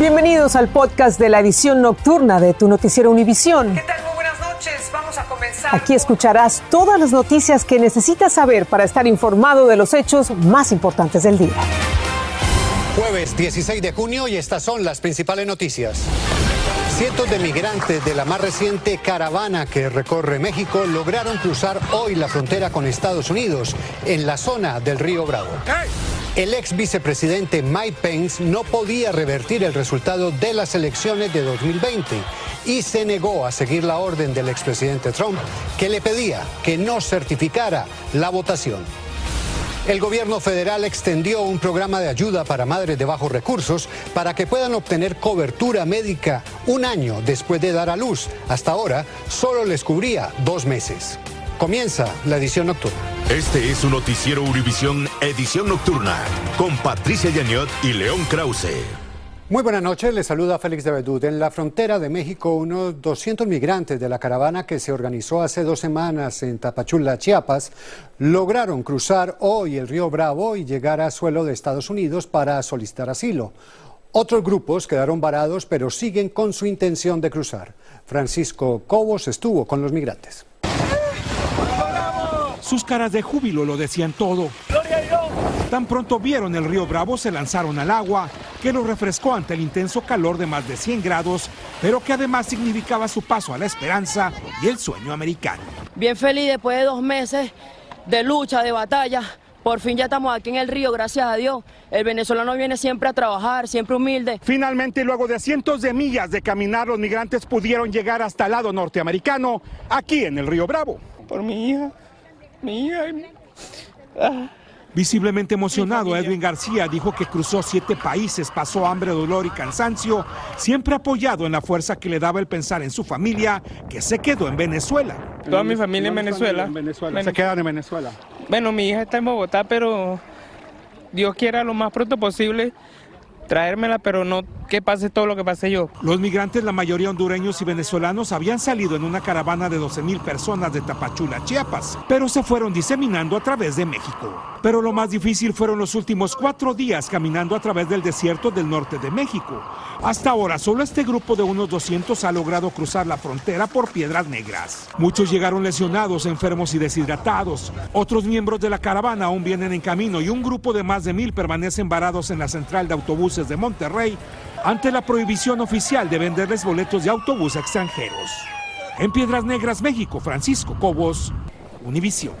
Bienvenidos al podcast de la edición nocturna de tu noticiero Univisión. ¿Qué tal? Muy buenas noches. Vamos a comenzar. Aquí escucharás todas las noticias que necesitas saber para estar informado de los hechos más importantes del día. Jueves 16 de junio y estas son las principales noticias. Cientos de migrantes de la más reciente caravana que recorre México lograron cruzar hoy la frontera con Estados Unidos en la zona del río Bravo. El ex vicepresidente Mike Pence no podía revertir el resultado de las elecciones de 2020 y se negó a seguir la orden del expresidente Trump que le pedía que no certificara la votación. El gobierno federal extendió un programa de ayuda para madres de bajos recursos para que puedan obtener cobertura médica un año después de dar a luz. Hasta ahora solo les cubría dos meses. Comienza la edición nocturna. Este es un noticiero Univisión Edición Nocturna con Patricia Yañot y León Krause. Muy buenas noches, les saluda Félix de Bedut. En la frontera de México, unos 200 migrantes de la caravana que se organizó hace dos semanas en Tapachula, Chiapas, lograron cruzar hoy el río Bravo y llegar a suelo de Estados Unidos para solicitar asilo. Otros grupos quedaron varados, pero siguen con su intención de cruzar. Francisco Cobos estuvo con los migrantes. Sus caras de júbilo lo decían todo. Tan pronto vieron el río Bravo, se lanzaron al agua, que los refrescó ante el intenso calor de más de 100 grados, pero que además significaba su paso a la esperanza y el sueño americano. Bien feliz después de dos meses de lucha, de batalla. Por fin ya estamos aquí en el río, gracias a Dios. El venezolano viene siempre a trabajar, siempre humilde. Finalmente, luego de cientos de millas de caminar, los migrantes pudieron llegar hasta el lado norteamericano, aquí en el río Bravo. Por mi hija, mi hija. Ah. Visiblemente emocionado, Edwin García dijo que cruzó siete países, pasó hambre, dolor y cansancio, siempre apoyado en la fuerza que le daba el pensar en su familia, que se quedó en Venezuela. Toda mi familia en Venezuela. Se quedan en Venezuela. Bueno, mi hija está en Bogotá, pero Dios quiera lo más pronto posible traérmela, pero no que pase todo lo que pasé yo. Los migrantes, la mayoría hondureños y venezolanos, habían salido en una caravana de 12 mil personas de Tapachula, Chiapas, pero se fueron diseminando a través de México. Pero lo más difícil fueron los últimos cuatro días caminando a través del desierto del norte de México. Hasta ahora, solo este grupo de unos 200 ha logrado cruzar la frontera por piedras negras. Muchos llegaron lesionados, enfermos y deshidratados. Otros miembros de la caravana aún vienen en camino y un grupo de más de mil permanecen varados en la central de autobuses de Monterrey ante la prohibición oficial de venderles boletos de autobús a extranjeros. En Piedras Negras, México, Francisco Cobos, Univisión.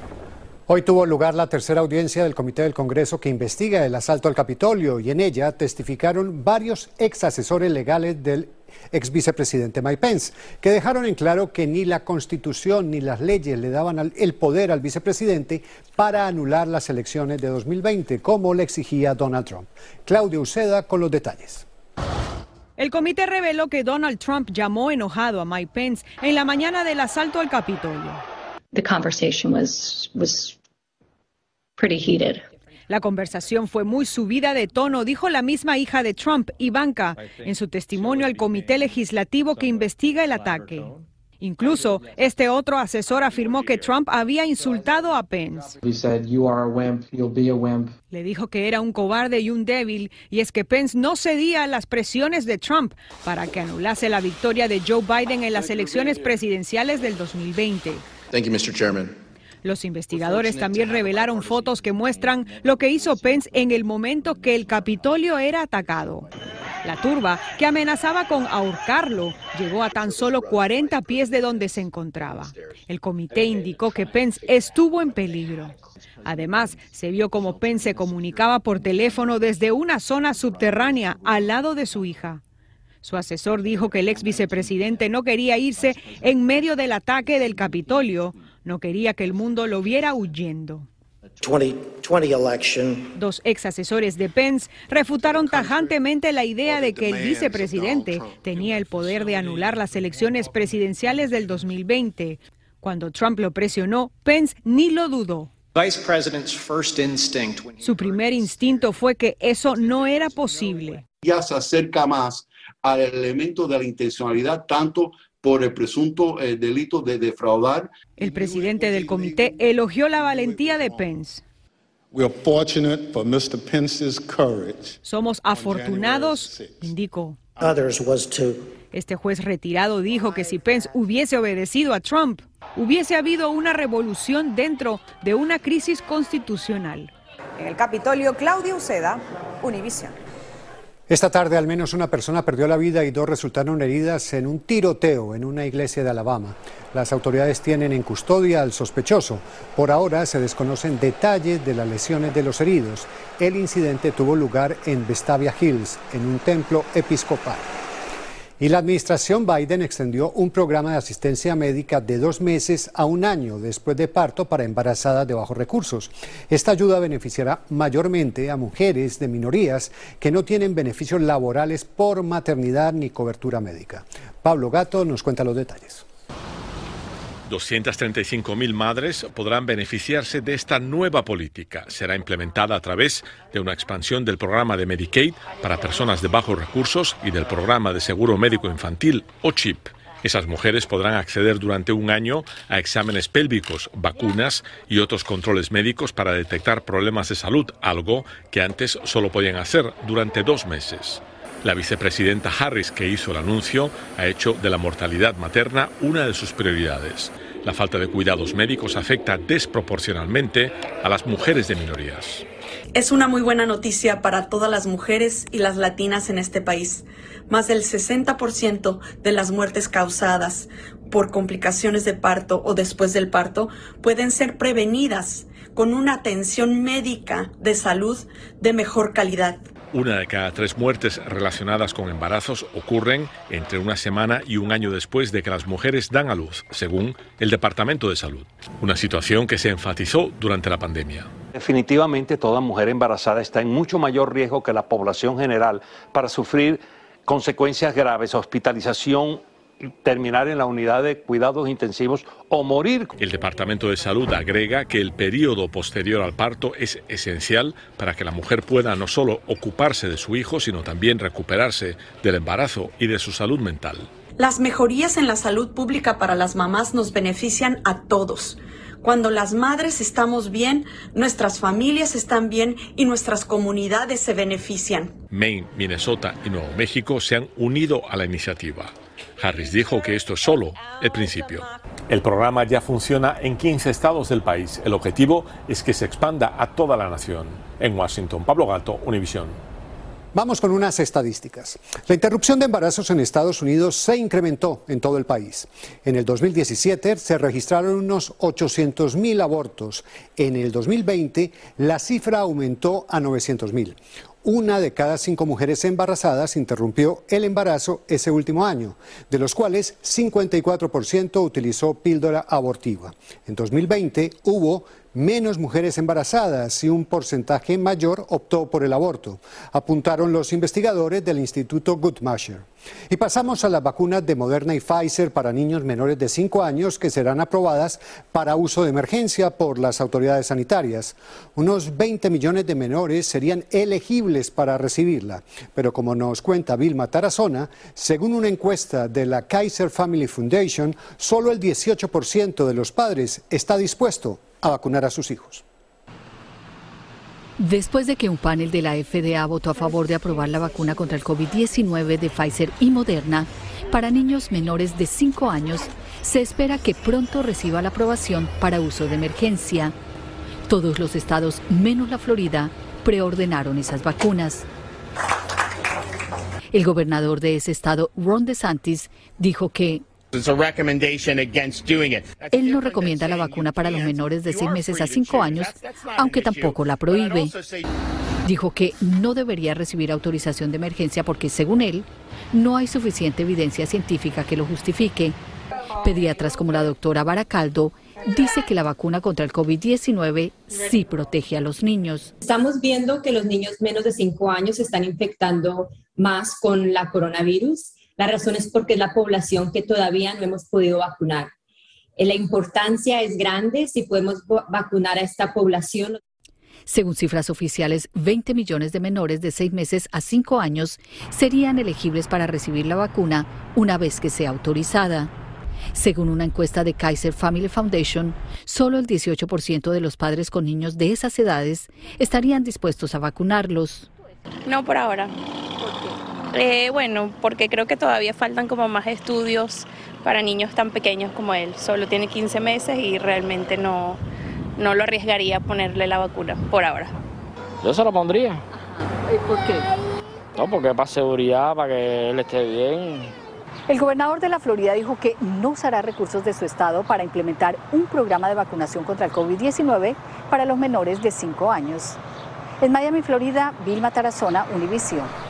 Hoy tuvo lugar la tercera audiencia del Comité del Congreso que investiga el asalto al Capitolio y en ella testificaron varios ex asesores legales del ex vicepresidente Mike Pence, que dejaron en claro que ni la Constitución ni las leyes le daban el poder al vicepresidente para anular las elecciones de 2020, como le exigía Donald Trump. Claudio Uceda con los detalles. El comité reveló que Donald Trump llamó enojado a Mike Pence en la mañana del asalto al Capitolio. La conversación fue muy subida de tono, dijo la misma hija de Trump, Ivanka, en su testimonio al comité legislativo que investiga el ataque. Incluso este otro asesor afirmó que Trump había insultado a Pence. Le dijo que era un cobarde y un débil, y es que Pence no cedía a las presiones de Trump para que anulase la victoria de Joe Biden en las elecciones presidenciales del 2020. Los investigadores también revelaron fotos que muestran lo que hizo Pence en el momento que el Capitolio era atacado. La turba, que amenazaba con ahorcarlo, llegó a tan solo 40 pies de donde se encontraba. El comité indicó que Pence estuvo en peligro. Además, se vio como Pence se comunicaba por teléfono desde una zona subterránea al lado de su hija. Su asesor dijo que el ex vicepresidente no quería irse en medio del ataque del Capitolio, no quería que el mundo lo viera huyendo. Dos ex asesores de Pence refutaron tajantemente la idea de que el vicepresidente tenía el poder de anular las elecciones presidenciales del 2020. Cuando Trump lo presionó, Pence ni lo dudó. Su primer instinto fue que eso no era posible. Ya se acerca más al elemento de la intencionalidad, tanto por el presunto eh, delito de defraudar. El presidente del comité elogió la valentía de Pence. Somos afortunados, indicó, Este juez retirado dijo que si Pence hubiese obedecido a Trump, hubiese habido una revolución dentro de una crisis constitucional. En el Capitolio, Claudio Uceda, Univisión. Esta tarde al menos una persona perdió la vida y dos resultaron heridas en un tiroteo en una iglesia de Alabama. Las autoridades tienen en custodia al sospechoso. Por ahora se desconocen detalles de las lesiones de los heridos. El incidente tuvo lugar en Vestavia Hills, en un templo episcopal. Y la administración Biden extendió un programa de asistencia médica de dos meses a un año después de parto para embarazadas de bajos recursos. Esta ayuda beneficiará mayormente a mujeres de minorías que no tienen beneficios laborales por maternidad ni cobertura médica. Pablo Gato nos cuenta los detalles. 235 mil madres podrán beneficiarse de esta nueva política. Será implementada a través de una expansión del programa de Medicaid para personas de bajos recursos y del programa de seguro médico infantil o CHIP. Esas mujeres podrán acceder durante un año a exámenes pélvicos, vacunas y otros controles médicos para detectar problemas de salud, algo que antes solo podían hacer durante dos meses. La vicepresidenta Harris, que hizo el anuncio, ha hecho de la mortalidad materna una de sus prioridades. La falta de cuidados médicos afecta desproporcionalmente a las mujeres de minorías. Es una muy buena noticia para todas las mujeres y las latinas en este país. Más del 60% de las muertes causadas por complicaciones de parto o después del parto pueden ser prevenidas con una atención médica de salud de mejor calidad. Una de cada tres muertes relacionadas con embarazos ocurren entre una semana y un año después de que las mujeres dan a luz, según el Departamento de Salud. Una situación que se enfatizó durante la pandemia. Definitivamente toda mujer embarazada está en mucho mayor riesgo que la población general para sufrir consecuencias graves, hospitalización terminar en la unidad de cuidados intensivos o morir. El Departamento de Salud agrega que el periodo posterior al parto es esencial para que la mujer pueda no solo ocuparse de su hijo, sino también recuperarse del embarazo y de su salud mental. Las mejorías en la salud pública para las mamás nos benefician a todos. Cuando las madres estamos bien, nuestras familias están bien y nuestras comunidades se benefician. Maine, Minnesota y Nuevo México se han unido a la iniciativa. Harris dijo que esto es solo el principio. El programa ya funciona en 15 estados del país. El objetivo es que se expanda a toda la nación. En Washington, Pablo Gato, Univisión. Vamos con unas estadísticas. La interrupción de embarazos en Estados Unidos se incrementó en todo el país. En el 2017 se registraron unos 800.000 abortos. En el 2020 la cifra aumentó a 900.000. Una de cada cinco mujeres embarazadas interrumpió el embarazo ese último año, de los cuales 54% utilizó píldora abortiva. En 2020 hubo menos mujeres embarazadas y un porcentaje mayor optó por el aborto, apuntaron los investigadores del Instituto Guttmacher. Y pasamos a las vacunas de Moderna y Pfizer para niños menores de 5 años que serán aprobadas para uso de emergencia por las autoridades sanitarias. Unos 20 millones de menores serían elegibles para recibirla, pero como nos cuenta Vilma Tarazona, según una encuesta de la Kaiser Family Foundation, solo el 18% de los padres está dispuesto a vacunar a sus hijos. Después de que un panel de la FDA votó a favor de aprobar la vacuna contra el COVID-19 de Pfizer y Moderna para niños menores de 5 años, se espera que pronto reciba la aprobación para uso de emergencia. Todos los estados, menos la Florida, preordenaron esas vacunas. El gobernador de ese estado, Ron DeSantis, dijo que él no recomienda la vacuna para los menores de 6 meses a 5 años, aunque tampoco la prohíbe. Dijo que no debería recibir autorización de emergencia porque, según él, no hay suficiente evidencia científica que lo justifique. Pediatras como la doctora Baracaldo dice que la vacuna contra el COVID-19 sí protege a los niños. Estamos viendo que los niños menos de 5 años se están infectando más con la coronavirus la razón es porque es la población que todavía no hemos podido vacunar. Eh, la importancia es grande si podemos vacunar a esta población. Según cifras oficiales, 20 millones de menores de 6 meses a 5 años serían elegibles para recibir la vacuna una vez que sea autorizada. Según una encuesta de Kaiser Family Foundation, solo el 18% de los padres con niños de esas edades estarían dispuestos a vacunarlos. No por ahora. Eh, bueno, porque creo que todavía faltan como más estudios para niños tan pequeños como él. Solo tiene 15 meses y realmente no, no lo arriesgaría ponerle la vacuna por ahora. Yo se lo pondría. ¿Y por qué? No, porque para seguridad, para que él esté bien. El gobernador de la Florida dijo que no usará recursos de su estado para implementar un programa de vacunación contra el COVID-19 para los menores de 5 años. En Miami, Florida, Vilma Tarazona, Univisión.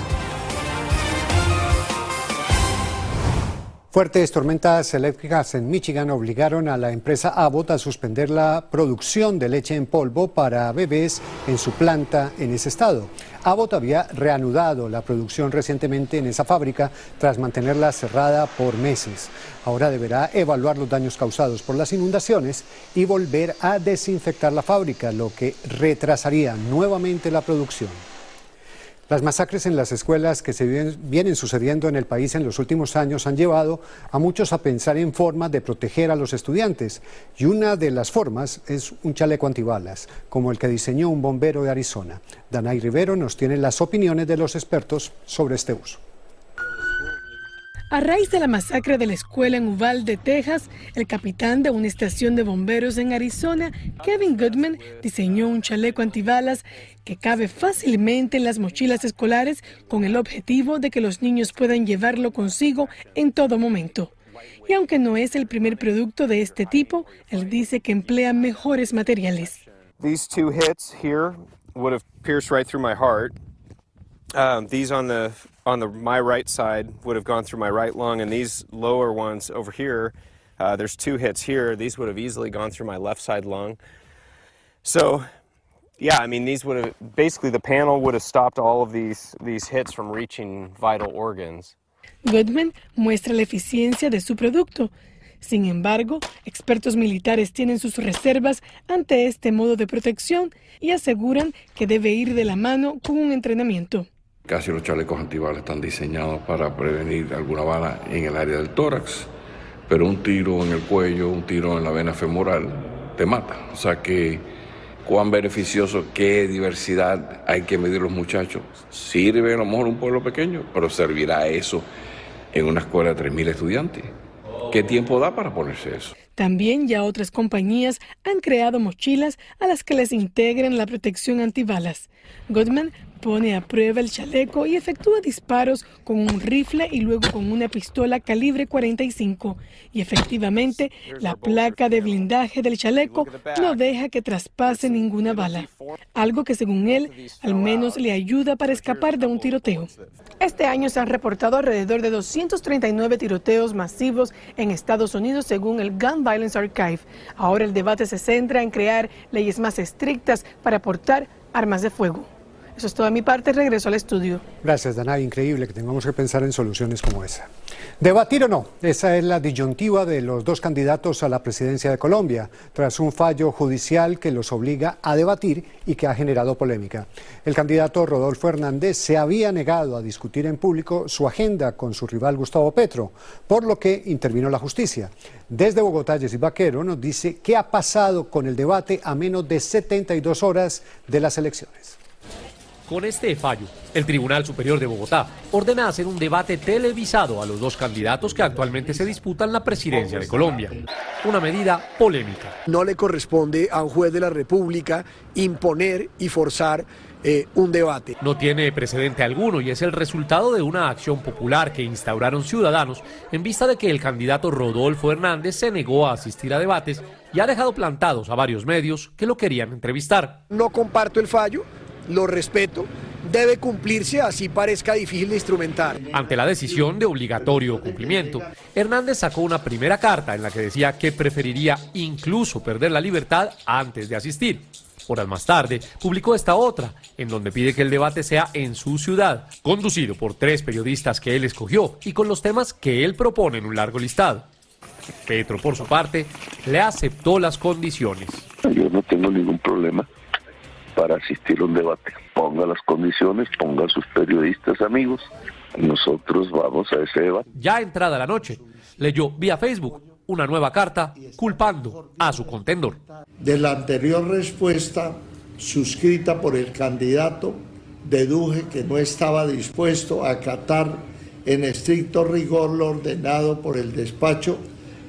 Fuertes tormentas eléctricas en Michigan obligaron a la empresa Abbott a suspender la producción de leche en polvo para bebés en su planta en ese estado. Abbott había reanudado la producción recientemente en esa fábrica tras mantenerla cerrada por meses. Ahora deberá evaluar los daños causados por las inundaciones y volver a desinfectar la fábrica, lo que retrasaría nuevamente la producción. Las masacres en las escuelas que se vienen sucediendo en el país en los últimos años han llevado a muchos a pensar en formas de proteger a los estudiantes. Y una de las formas es un chaleco antibalas, como el que diseñó un bombero de Arizona. Danay Rivero nos tiene las opiniones de los expertos sobre este uso. A raíz de la masacre de la escuela en Uvalde, Texas, el capitán de una estación de bomberos en Arizona, Kevin Goodman, diseñó un chaleco antibalas que cabe fácilmente en las mochilas escolares con el objetivo de que los niños puedan llevarlo consigo en todo momento. Y aunque no es el primer producto de este tipo, él dice que emplea mejores materiales. These two hits here would have pierced right through my heart. Um, these on the on the my right side would have gone through my right lung, and these lower ones over here, uh, there's two hits here. These would have easily gone through my left side lung. So, yeah, I mean, these would have basically the panel would have stopped all of these these hits from reaching vital organs. Goodman muestra la eficiencia de su producto. Sin embargo, expertos militares tienen sus reservas ante este modo de protección y aseguran que debe ir de la mano con un entrenamiento. Casi los chalecos antibalas están diseñados para prevenir alguna bala en el área del tórax, pero un tiro en el cuello, un tiro en la vena femoral, te mata. O sea que cuán beneficioso, qué diversidad hay que medir los muchachos. Sirve a lo mejor un pueblo pequeño, pero servirá eso en una escuela de 3.000 estudiantes. ¿Qué tiempo da para ponerse eso? También ya otras compañías han creado mochilas a las que les integran la protección antibalas. Goodman pone a prueba el chaleco y efectúa disparos con un rifle y luego con una pistola calibre 45. Y efectivamente, la placa de blindaje del chaleco no deja que traspase ninguna bala. Algo que según él, al menos le ayuda para escapar de un tiroteo. Este año se han reportado alrededor de 239 tiroteos masivos en Estados Unidos según el Gun Violence Archive. Ahora el debate se centra en crear leyes más estrictas para portar armas de fuego. Eso es toda mi parte. Regreso al estudio. Gracias, Dana. Increíble que tengamos que pensar en soluciones como esa. ¿Debatir o no? Esa es la disyuntiva de los dos candidatos a la presidencia de Colombia, tras un fallo judicial que los obliga a debatir y que ha generado polémica. El candidato Rodolfo Hernández se había negado a discutir en público su agenda con su rival Gustavo Petro, por lo que intervino la justicia. Desde Bogotá, Jessy Vaquero nos dice qué ha pasado con el debate a menos de 72 horas de las elecciones. Con este fallo, el Tribunal Superior de Bogotá ordena hacer un debate televisado a los dos candidatos que actualmente se disputan la presidencia de Colombia. Una medida polémica. No le corresponde a un juez de la República imponer y forzar eh, un debate. No tiene precedente alguno y es el resultado de una acción popular que instauraron ciudadanos en vista de que el candidato Rodolfo Hernández se negó a asistir a debates y ha dejado plantados a varios medios que lo querían entrevistar. No comparto el fallo lo respeto, debe cumplirse así parezca difícil de instrumentar. Ante la decisión de obligatorio cumplimiento, Hernández sacó una primera carta en la que decía que preferiría incluso perder la libertad antes de asistir. Horas más tarde, publicó esta otra, en donde pide que el debate sea en su ciudad, conducido por tres periodistas que él escogió y con los temas que él propone en un largo listado. Petro, por su parte, le aceptó las condiciones. Yo no tengo ningún problema para asistir a un debate. Ponga las condiciones, ponga a sus periodistas amigos. Nosotros vamos a ese debate. Ya entrada la noche, leyó vía Facebook una nueva carta culpando a su contendor. De la anterior respuesta suscrita por el candidato, deduje que no estaba dispuesto a acatar en estricto rigor lo ordenado por el despacho,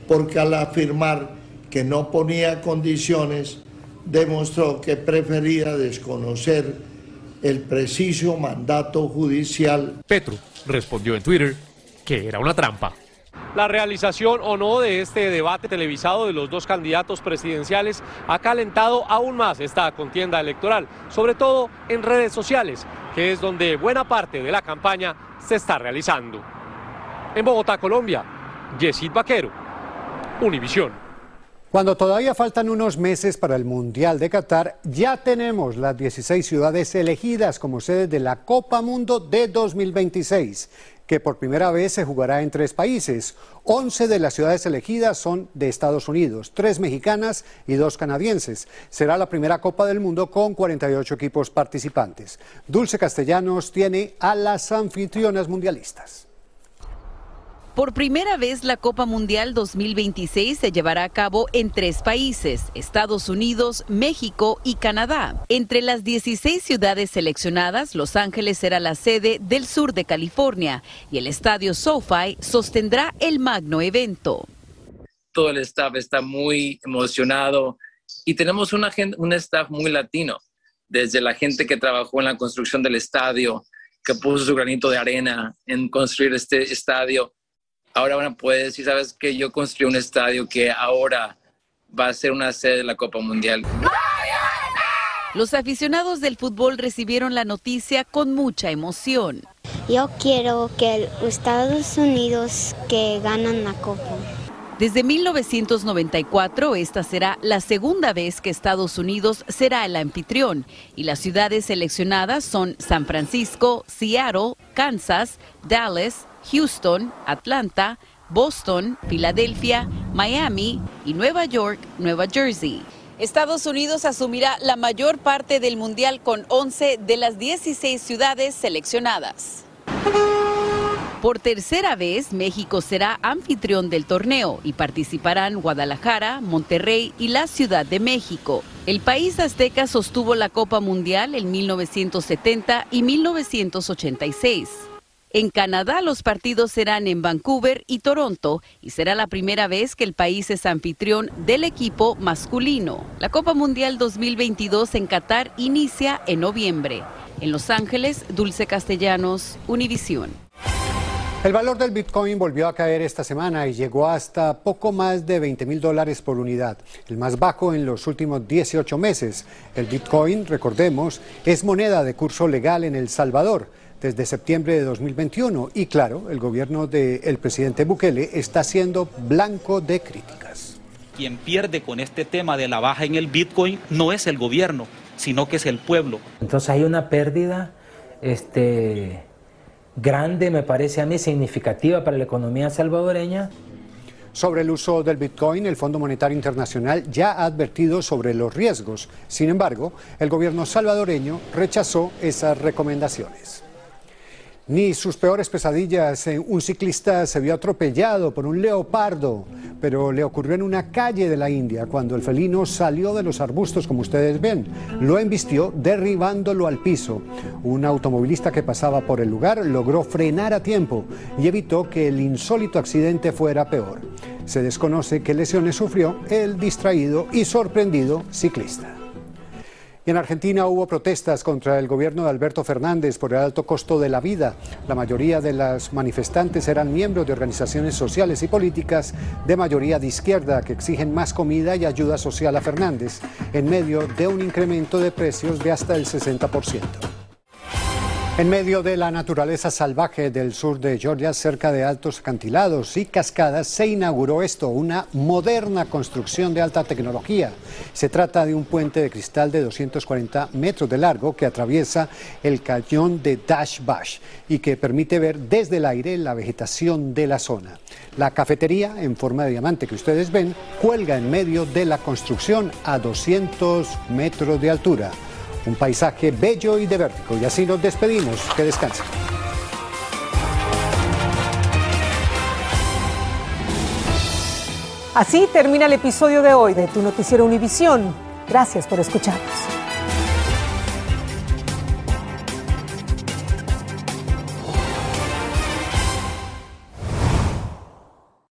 porque al afirmar que no ponía condiciones, demostró que prefería desconocer el preciso mandato judicial. Petro respondió en Twitter que era una trampa. La realización o no de este debate televisado de los dos candidatos presidenciales ha calentado aún más esta contienda electoral, sobre todo en redes sociales, que es donde buena parte de la campaña se está realizando. En Bogotá, Colombia, Yesid Vaquero, Univisión. Cuando todavía faltan unos meses para el Mundial de Qatar, ya tenemos las 16 ciudades elegidas como sede de la Copa Mundo de 2026, que por primera vez se jugará en tres países. 11 de las ciudades elegidas son de Estados Unidos, tres mexicanas y dos canadienses. Será la primera Copa del Mundo con 48 equipos participantes. Dulce Castellanos tiene a las anfitrionas mundialistas. Por primera vez la Copa Mundial 2026 se llevará a cabo en tres países, Estados Unidos, México y Canadá. Entre las 16 ciudades seleccionadas, Los Ángeles será la sede del sur de California y el estadio SoFi sostendrá el magno evento. Todo el staff está muy emocionado y tenemos una, un staff muy latino, desde la gente que trabajó en la construcción del estadio, que puso su granito de arena en construir este estadio ahora van a poder decir, sabes que yo construí un estadio que ahora va a ser una sede de la Copa Mundial. Los aficionados del fútbol recibieron la noticia con mucha emoción. Yo quiero que Estados Unidos que ganan la Copa. Desde 1994, esta será la segunda vez que Estados Unidos será el anfitrión y las ciudades seleccionadas son San Francisco, Seattle, Kansas, Dallas, Houston, Atlanta, Boston, Filadelfia, Miami y Nueva York, Nueva Jersey. Estados Unidos asumirá la mayor parte del Mundial con 11 de las 16 ciudades seleccionadas. Por tercera vez, México será anfitrión del torneo y participarán Guadalajara, Monterrey y la Ciudad de México. El país azteca sostuvo la Copa Mundial en 1970 y 1986. En Canadá los partidos serán en Vancouver y Toronto y será la primera vez que el país es anfitrión del equipo masculino. La Copa Mundial 2022 en Qatar inicia en noviembre. En Los Ángeles, Dulce Castellanos, Univisión. El valor del Bitcoin volvió a caer esta semana y llegó hasta poco más de 20 mil dólares por unidad, el más bajo en los últimos 18 meses. El Bitcoin, recordemos, es moneda de curso legal en El Salvador desde septiembre de 2021 y claro, el gobierno del presidente Bukele está siendo blanco de críticas. Quien pierde con este tema de la baja en el Bitcoin no es el gobierno, sino que es el pueblo. Entonces hay una pérdida este, grande, me parece a mí, significativa para la economía salvadoreña. Sobre el uso del Bitcoin, el Fondo Monetario Internacional ya ha advertido sobre los riesgos. Sin embargo, el gobierno salvadoreño rechazó esas recomendaciones. Ni sus peores pesadillas. Eh, un ciclista se vio atropellado por un leopardo, pero le ocurrió en una calle de la India cuando el felino salió de los arbustos, como ustedes ven. Lo embistió derribándolo al piso. Un automovilista que pasaba por el lugar logró frenar a tiempo y evitó que el insólito accidente fuera peor. Se desconoce qué lesiones sufrió el distraído y sorprendido ciclista. Y en Argentina hubo protestas contra el gobierno de Alberto Fernández por el alto costo de la vida. La mayoría de las manifestantes eran miembros de organizaciones sociales y políticas de mayoría de izquierda que exigen más comida y ayuda social a Fernández en medio de un incremento de precios de hasta el 60%. En medio de la naturaleza salvaje del sur de Georgia, cerca de altos acantilados y cascadas, se inauguró esto, una moderna construcción de alta tecnología. Se trata de un puente de cristal de 240 metros de largo que atraviesa el cañón de Dash Bash y que permite ver desde el aire la vegetación de la zona. La cafetería en forma de diamante que ustedes ven cuelga en medio de la construcción a 200 metros de altura. Un paisaje bello y de vértigo. Y así nos despedimos. Que descansen. Así termina el episodio de hoy de Tu Noticiero Univisión. Gracias por escucharnos.